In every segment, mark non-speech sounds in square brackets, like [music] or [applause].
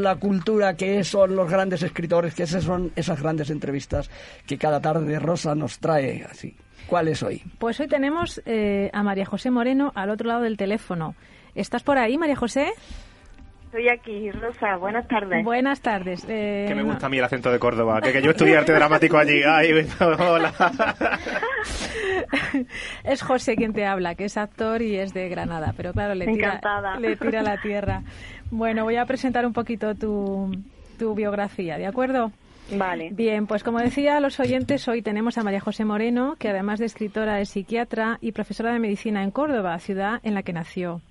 la cultura, que son los grandes escritores, que esas son esas grandes entrevistas que cada tarde Rosa nos trae así. ¿Cuál es hoy? Pues hoy tenemos eh, a María José Moreno al otro lado del teléfono. ¿Estás por ahí, María José? Estoy aquí, Rosa. Buenas tardes. Buenas tardes. Eh, que me gusta a mí el acento de Córdoba, que, que yo estudié arte dramático allí. Ay, [laughs] hola. [laughs] es José quien te habla, que es actor y es de Granada, pero claro, le tira, le tira la [laughs] tierra. Bueno, voy a presentar un poquito tu, tu biografía, ¿de acuerdo? Vale. Bien, pues como decía a los oyentes, hoy tenemos a María José Moreno, que además de escritora es psiquiatra y profesora de medicina en Córdoba, ciudad en la que nació.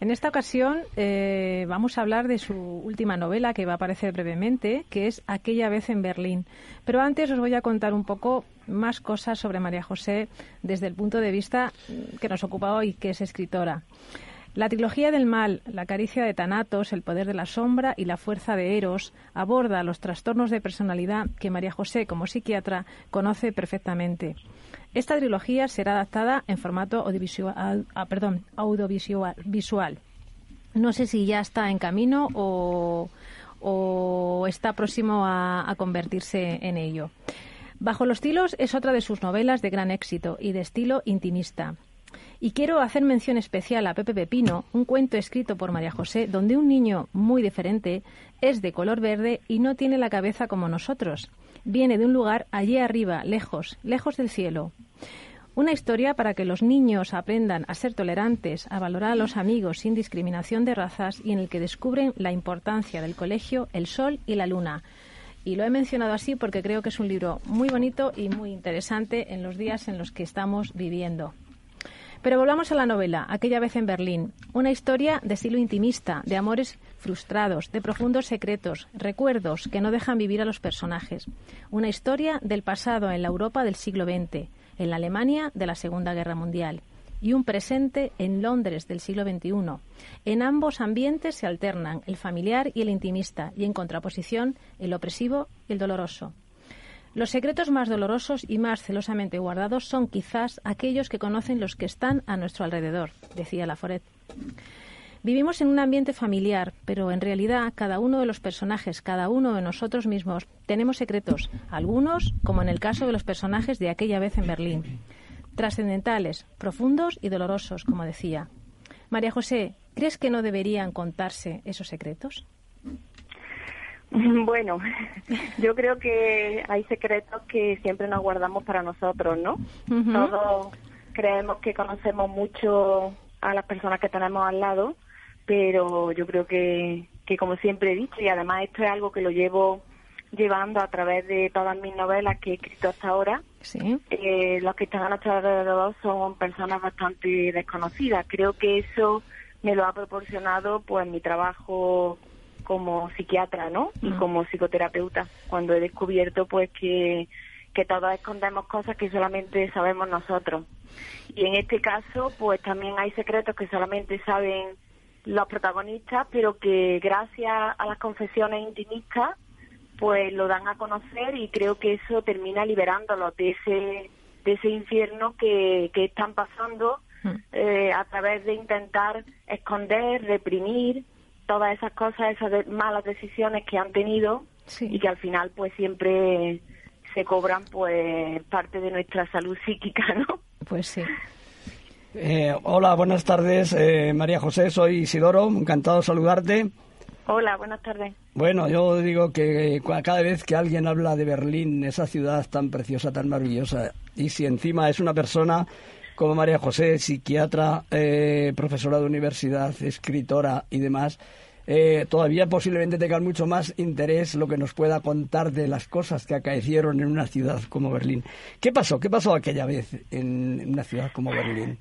En esta ocasión eh, vamos a hablar de su última novela que va a aparecer brevemente, que es Aquella vez en Berlín. Pero antes os voy a contar un poco más cosas sobre María José desde el punto de vista que nos ocupa hoy, que es escritora. La trilogía del mal, la caricia de Tanatos, el poder de la sombra y la fuerza de Eros aborda los trastornos de personalidad que María José, como psiquiatra, conoce perfectamente. Esta trilogía será adaptada en formato audiovisual, ah, perdón, audiovisual visual. No sé si ya está en camino o, está próximo a, a convertirse en ello. Bajo los tilos es otra de sus novelas de gran éxito y de estilo intimista. Y quiero hacer mención especial a Pepe Pepino, un cuento escrito por María José, donde un niño muy diferente es de color verde y no tiene la cabeza como nosotros viene de un lugar allí arriba, lejos, lejos del cielo. Una historia para que los niños aprendan a ser tolerantes, a valorar a los amigos sin discriminación de razas y en el que descubren la importancia del colegio, el sol y la luna. Y lo he mencionado así porque creo que es un libro muy bonito y muy interesante en los días en los que estamos viviendo. Pero volvamos a la novela, aquella vez en Berlín. Una historia de estilo intimista, de amores frustrados, de profundos secretos, recuerdos que no dejan vivir a los personajes. Una historia del pasado en la Europa del siglo XX, en la Alemania de la Segunda Guerra Mundial y un presente en Londres del siglo XXI. En ambos ambientes se alternan el familiar y el intimista y en contraposición el opresivo y el doloroso. Los secretos más dolorosos y más celosamente guardados son quizás aquellos que conocen los que están a nuestro alrededor, decía Laforet. Vivimos en un ambiente familiar, pero en realidad cada uno de los personajes, cada uno de nosotros mismos, tenemos secretos, algunos, como en el caso de los personajes de aquella vez en Berlín, trascendentales, profundos y dolorosos, como decía. María José, ¿crees que no deberían contarse esos secretos? [laughs] Bueno, [laughs] yo creo que hay secretos que siempre nos guardamos para nosotros, ¿no? Todos creemos que conocemos mucho a las personas que tenemos al lado, pero yo creo que, que como siempre he dicho, y además esto es algo que lo llevo llevando a través de todas mis novelas que he escrito hasta ahora, ¿Sí? eh, los que están a nuestro alrededor son personas bastante desconocidas. Creo que eso me lo ha proporcionado pues mi trabajo como psiquiatra, ¿no? Y como psicoterapeuta, cuando he descubierto pues que, que todos escondemos cosas que solamente sabemos nosotros. Y en este caso, pues también hay secretos que solamente saben los protagonistas, pero que gracias a las confesiones intimistas, pues lo dan a conocer y creo que eso termina liberándolos de ese, de ese infierno que, que están pasando eh, a través de intentar esconder, reprimir todas esas cosas, esas malas decisiones que han tenido y que al final pues siempre se cobran pues parte de nuestra salud psíquica, ¿no? Pues sí. Eh, hola, buenas tardes, eh, María José, soy Isidoro, encantado de saludarte. Hola, buenas tardes. Bueno, yo digo que cada vez que alguien habla de Berlín, esa ciudad tan preciosa, tan maravillosa, y si encima es una persona como María José, psiquiatra, eh, profesora de universidad, escritora y demás, eh, todavía posiblemente tenga mucho más interés lo que nos pueda contar de las cosas que acaecieron en una ciudad como Berlín. ¿Qué pasó? ¿Qué pasó aquella vez en, una ciudad como Berlín?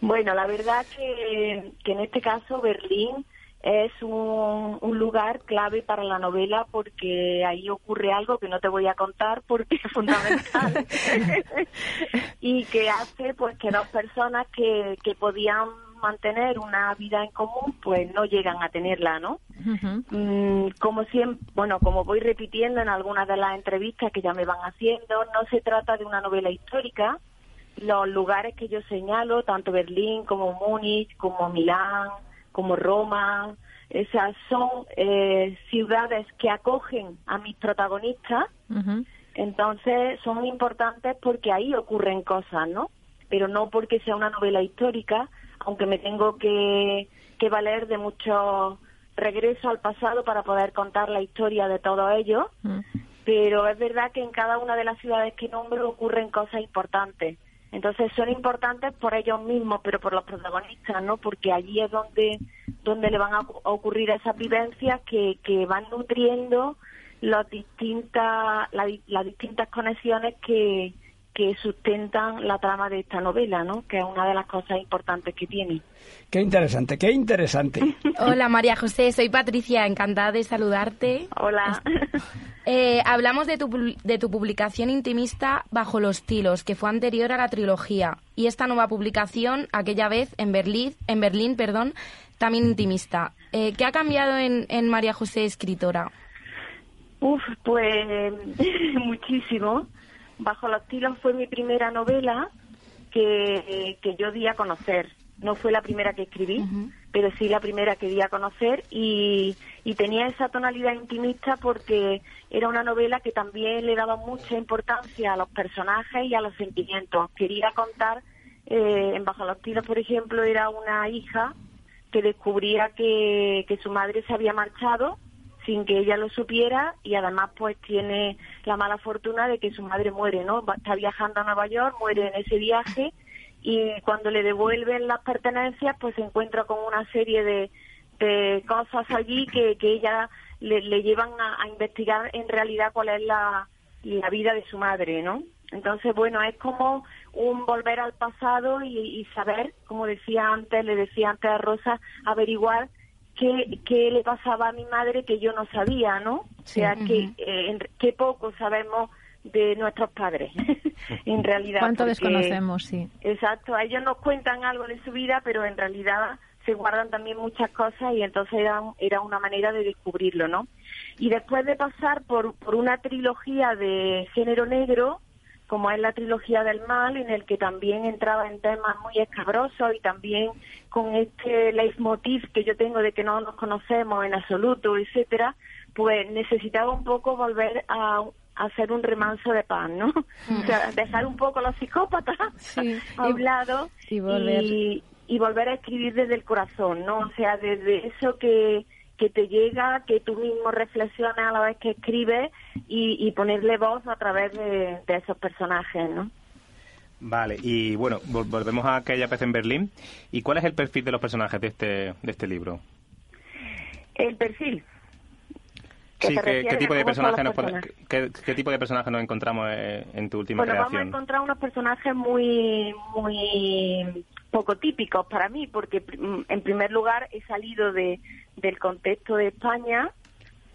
Bueno, la verdad que, que en este caso Berlín es un, lugar clave para la novela porque ahí ocurre algo que no te voy a contar porque es fundamental [laughs] y que hace pues que dos personas que, que podían mantener una vida en común pues no llegan a tenerla, ¿no? Mm, como siempre, bueno, como voy repitiendo en algunas de las entrevistas que ya me van haciendo, no se trata de una novela histórica. Los lugares que yo señalo, tanto Berlín como Múnich, como Milán, como Roma, Esas son eh, ciudades que acogen a mis protagonistas, entonces son importantes porque ahí ocurren cosas, ¿no? Pero no porque sea una novela histórica, aunque me tengo que, que valer de mucho regreso al pasado para poder contar la historia de todo ello. Pero es verdad que en cada una de las ciudades que nombro ocurren cosas importantes. Entonces son importantes por ellos mismos, pero por los protagonistas, ¿no? Porque allí es donde, donde le van a ocurrir esas vivencias que, que van nutriendo las distintas, las distintas conexiones que, que sustentan la trama de esta novela, ¿no? Que es una de las cosas importantes que tiene. Qué interesante, qué interesante. [laughs] Hola María José, soy Patricia, encantada de saludarte. Hola. Eh, hablamos de tu, de tu publicación intimista Bajo los tilos, que fue anterior a la trilogía, y esta nueva publicación, aquella vez en Berlín, en Berlín perdón, también intimista. Eh, ¿Qué ha cambiado en, en María José escritora? Uf, pues [laughs] muchísimo. Bajo los tilos fue mi primera novela que, que yo di a conocer. No fue la primera que escribí, pero sí la primera que di a conocer y, y tenía esa tonalidad intimista porque era una novela que también le daba mucha importancia a los personajes y a los sentimientos. Quería contar, eh, en Bajo los tilos, por ejemplo, era una hija que descubría que, que su madre se había marchado sin que ella lo supiera y además pues tiene la mala fortuna de que su madre muere, ¿no? Está viajando a Nueva York, muere en ese viaje y cuando le devuelven las pertenencias pues se encuentra con una serie de, de cosas allí que, que ella le, llevan a, investigar en realidad cuál es la, la vida de su madre, ¿no? Entonces, bueno, es como un volver al pasado y, y, saber, como decía antes, le decía antes a Rosa, averiguar qué, qué le pasaba a mi madre que yo no sabía, ¿no? o sea, que eh, qué poco sabemos de nuestros padres, [laughs] en realidad. ¿Cuánto desconocemos, sí? Exacto, ellos nos cuentan algo de su vida, pero en realidad se guardan también muchas cosas y entonces era, era una manera de descubrirlo, ¿no? Y después de pasar por, por una trilogía de género negro, como es la trilogía del mal, en el que también entraba en temas muy escabrosos y también con este leitmotiv que yo tengo de que no nos conocemos en absoluto, etcétera, pues necesitaba un poco volver a, hacer un remanso de pan, ¿no? [laughs] O sea, dejar un poco los psicópatas [laughs] a un lado y volver. y volver a escribir desde el corazón, ¿no? O sea, desde eso que que te llega, que tú mismo reflexionas a la vez que escribes y, ponerle voz a través de, esos personajes, ¿no? Vale, y bueno, volvemos a aquella vez en Berlín. ¿Y cuál es el perfil de los personajes de este, de este libro? El perfil. Sí, ¿qué, tipo de personajes nos, qué, tipo de personajes nos encontramos eh, en tu última bueno, creación? vamos a encontrar unos personajes muy, muy poco típicos para mí, porque mm, en primer lugar he salido de, del contexto de España,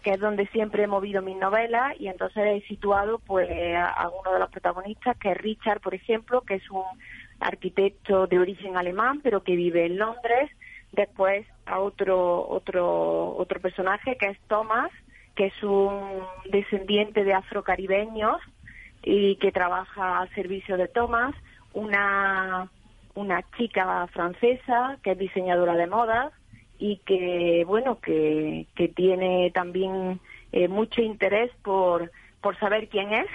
que es donde siempre he movido mis novelas, y entonces he situado pues a, uno de los protagonistas, que es Richard, por ejemplo, que es un arquitecto de origen alemán, pero que vive en Londres. Después a otro, otro, otro personaje, que es Thomas, que es un descendiente de afrocaribeños y que trabaja al servicio de Thomas. Una, una chica francesa, que es diseñadora de modas, y que bueno que, que tiene también eh, mucho interés por, por saber quién es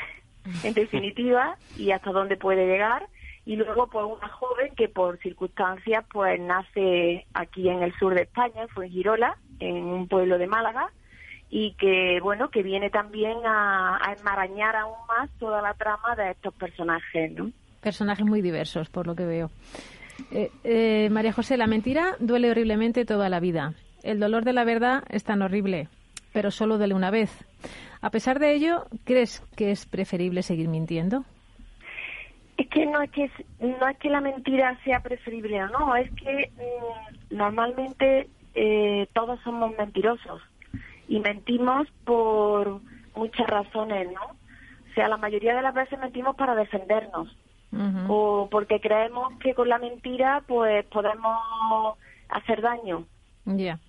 en definitiva y hasta dónde puede llegar y luego pues una joven que por circunstancias pues nace aquí en el sur de España fue en Girola en un pueblo de Málaga y que bueno que viene también a, a enmarañar aún más toda la trama de estos personajes ¿no? personajes muy diversos por lo que veo eh, eh, María José, la mentira duele horriblemente toda la vida. El dolor de la verdad es tan horrible, pero solo duele una vez. A pesar de ello, ¿crees que es preferible seguir mintiendo? Es que no es que no es que la mentira sea preferible o no, es que mm, normalmente eh, todos somos mentirosos y mentimos por muchas razones, ¿no? O sea, la mayoría de las veces mentimos para defendernos o porque creemos que con la mentira pues podemos hacer daño. Ya.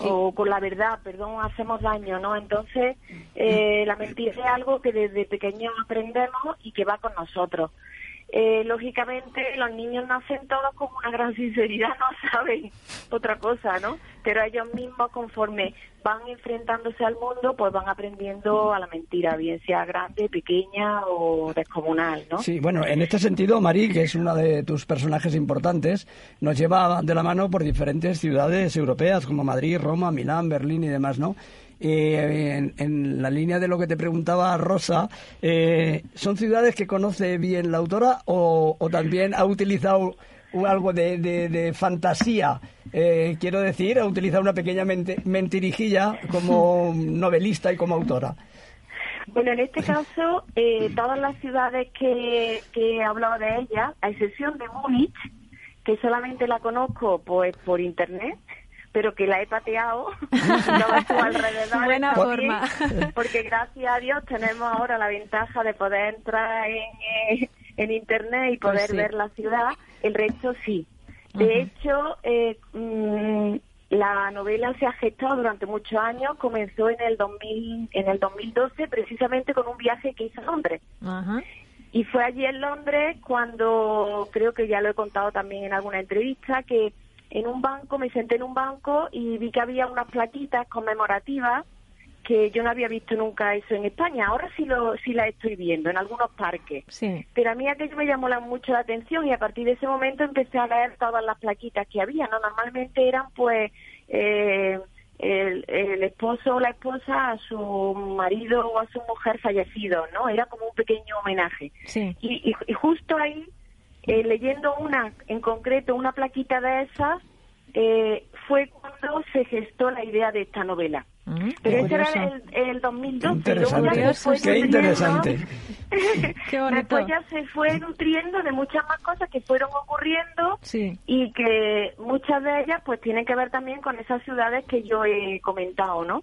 O con la verdad, perdón, hacemos daño, ¿no? Entonces, eh, la mentira es algo que desde pequeños aprendemos y que va con nosotros. Eh, lógicamente los niños nacen todos con una gran sinceridad, no [laughs] saben otra cosa, ¿no? Pero ellos mismos conforme van enfrentándose al mundo, pues van aprendiendo a la mentira, bien sea grande, pequeña o descomunal, ¿no? Sí, bueno, en este sentido, Marí, que es una de tus personajes importantes, nos lleva de la mano por diferentes ciudades europeas como Madrid, Roma, Milán, Berlín y demás, ¿no? Eh, en, la línea de lo que te preguntaba Rosa, eh, ¿son ciudades que conoce bien la autora o, también ha utilizado algo de, fantasía? Eh, quiero decir, ha utilizado una pequeña mentirijilla como novelista y como autora. Bueno, en este caso, todas las ciudades que, que he hablado de ellas, a excepción de Múnich, que solamente la conozco pues por internet, pero que la he pateado [laughs] a su alrededor. Buena forma. porque gracias a Dios tenemos ahora la ventaja de poder entrar en, eh, en Internet y pues poder ver la ciudad. El resto sí. De hecho, eh, mm, la novela se ha gestado durante muchos años. Comenzó en el 2000, en el 2012 precisamente con un viaje que hice a Londres. Y fue allí en Londres cuando creo que ya lo he contado también en alguna entrevista que en un banco, me senté en un banco y vi que había unas plaquitas conmemorativas que yo no había visto nunca eso en España. Ahora sí lo sí la estoy viendo en algunos parques. Sí. Pero a mí aquello me llamó mucho la atención y a partir de ese momento empecé a leer todas las plaquitas que había. No, normalmente eran pues eh, el, el, esposo o la esposa a su marido o a su mujer fallecido, ¿no? Era como un pequeño homenaje. Sí. Y, y justo ahí eh, leyendo una, en concreto, una plaquita de esas, eh, fue cuando se gestó la idea de esta novela. Mm, Pero ese era el, el 2012. Interesante. Qué interesante. [laughs] Después ya se fue nutriendo de muchas más cosas que fueron ocurriendo y que muchas de ellas pues tienen que ver también con esas ciudades que yo he comentado, ¿no?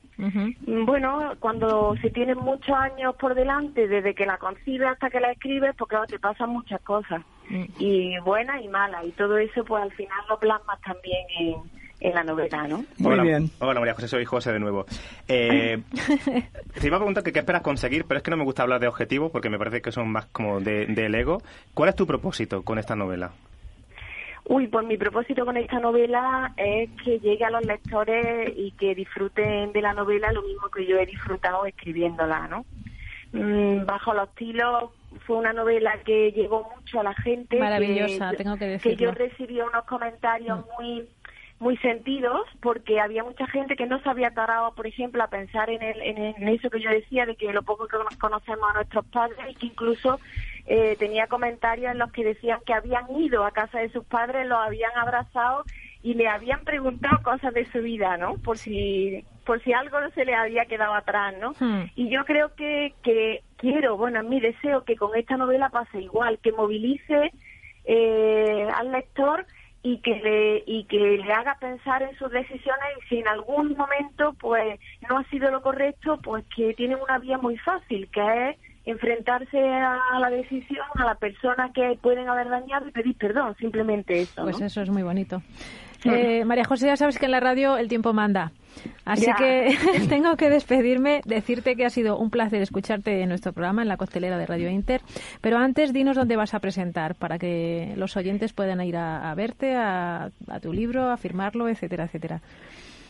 Bueno, cuando se tienen muchos años por delante, desde que la concibes hasta que la escribes, porque te pasan muchas cosas, mm. y buenas y malas, y todo eso pues al final lo plasmas también en en la novela, ¿no? Muy hola, bien. Hola María José, soy José de nuevo. Eh, [laughs] te iba a preguntar que qué esperas conseguir, pero es que no me gusta hablar de objetivos porque me parece que son más como de, del ego. ¿Cuál es tu propósito con esta novela? Uy, pues mi propósito con esta novela es que llegue a los lectores y que disfruten de la novela lo mismo que yo he disfrutado escribiéndola, ¿no? Mm, bajo los estilos fue una novela que llegó mucho a la gente. Maravillosa, tengo que decirlo. Que yo recibí unos comentarios muy muy sentidos porque había mucha gente que no se había parado, por ejemplo, a pensar en, el, en, eso que yo decía de que lo poco que nos conocemos a nuestros padres y que incluso eh, tenía comentarios en los que decían que habían ido a casa de sus padres, los habían abrazado y le habían preguntado cosas de su vida, ¿no? Por si por si algo no se le había quedado atrás, ¿no? Hmm. Y yo creo que, que quiero, bueno, mi deseo que con esta novela pase igual, que movilice eh, al lector y que le y que le haga pensar en sus decisiones y si en algún momento pues no ha sido lo correcto pues que tiene una vía muy fácil que es enfrentarse a la decisión a la persona que pueden haber dañado y pedir perdón simplemente eso pues eso es muy bonito eh, María José, ya sabes que en la radio el tiempo manda. Así que [laughs] tengo que despedirme, decirte que ha sido un placer escucharte en nuestro programa, en la costelera de Radio Inter. Pero antes, dinos dónde vas a presentar para que los oyentes puedan ir a, verte, a, a tu libro, a firmarlo, etcétera, etcétera.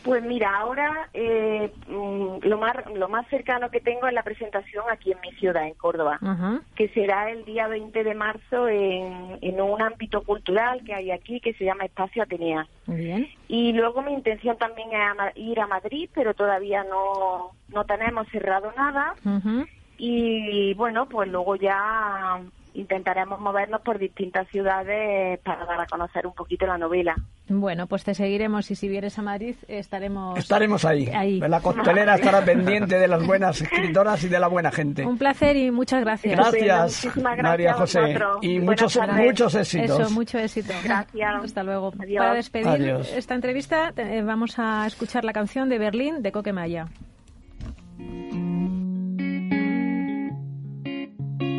Pues mira, ahora eh, mm, lo más lo más cercano que tengo es la presentación aquí en mi ciudad, en Córdoba, que será el día 20 de marzo en, en, un ámbito cultural que hay aquí que se llama Espacio Atenea. Bien. Y luego mi intención también es ir a Madrid, pero todavía no, no tenemos cerrado nada. Y bueno, pues luego ya intentaremos movernos por distintas ciudades para dar a conocer un poquito la novela. Bueno, pues te seguiremos y si vienes a Madrid estaremos... Estaremos ahí. ahí. La costelera estará pendiente de las buenas [laughs] escritoras y de la buena gente. Un placer y muchas gracias. Gracias, María José. Y muchos, muchos éxitos. Eso, mucho éxito. Gracias. Hasta luego. Para despedir esta entrevista vamos a escuchar la canción de Berlín de Coque Maya.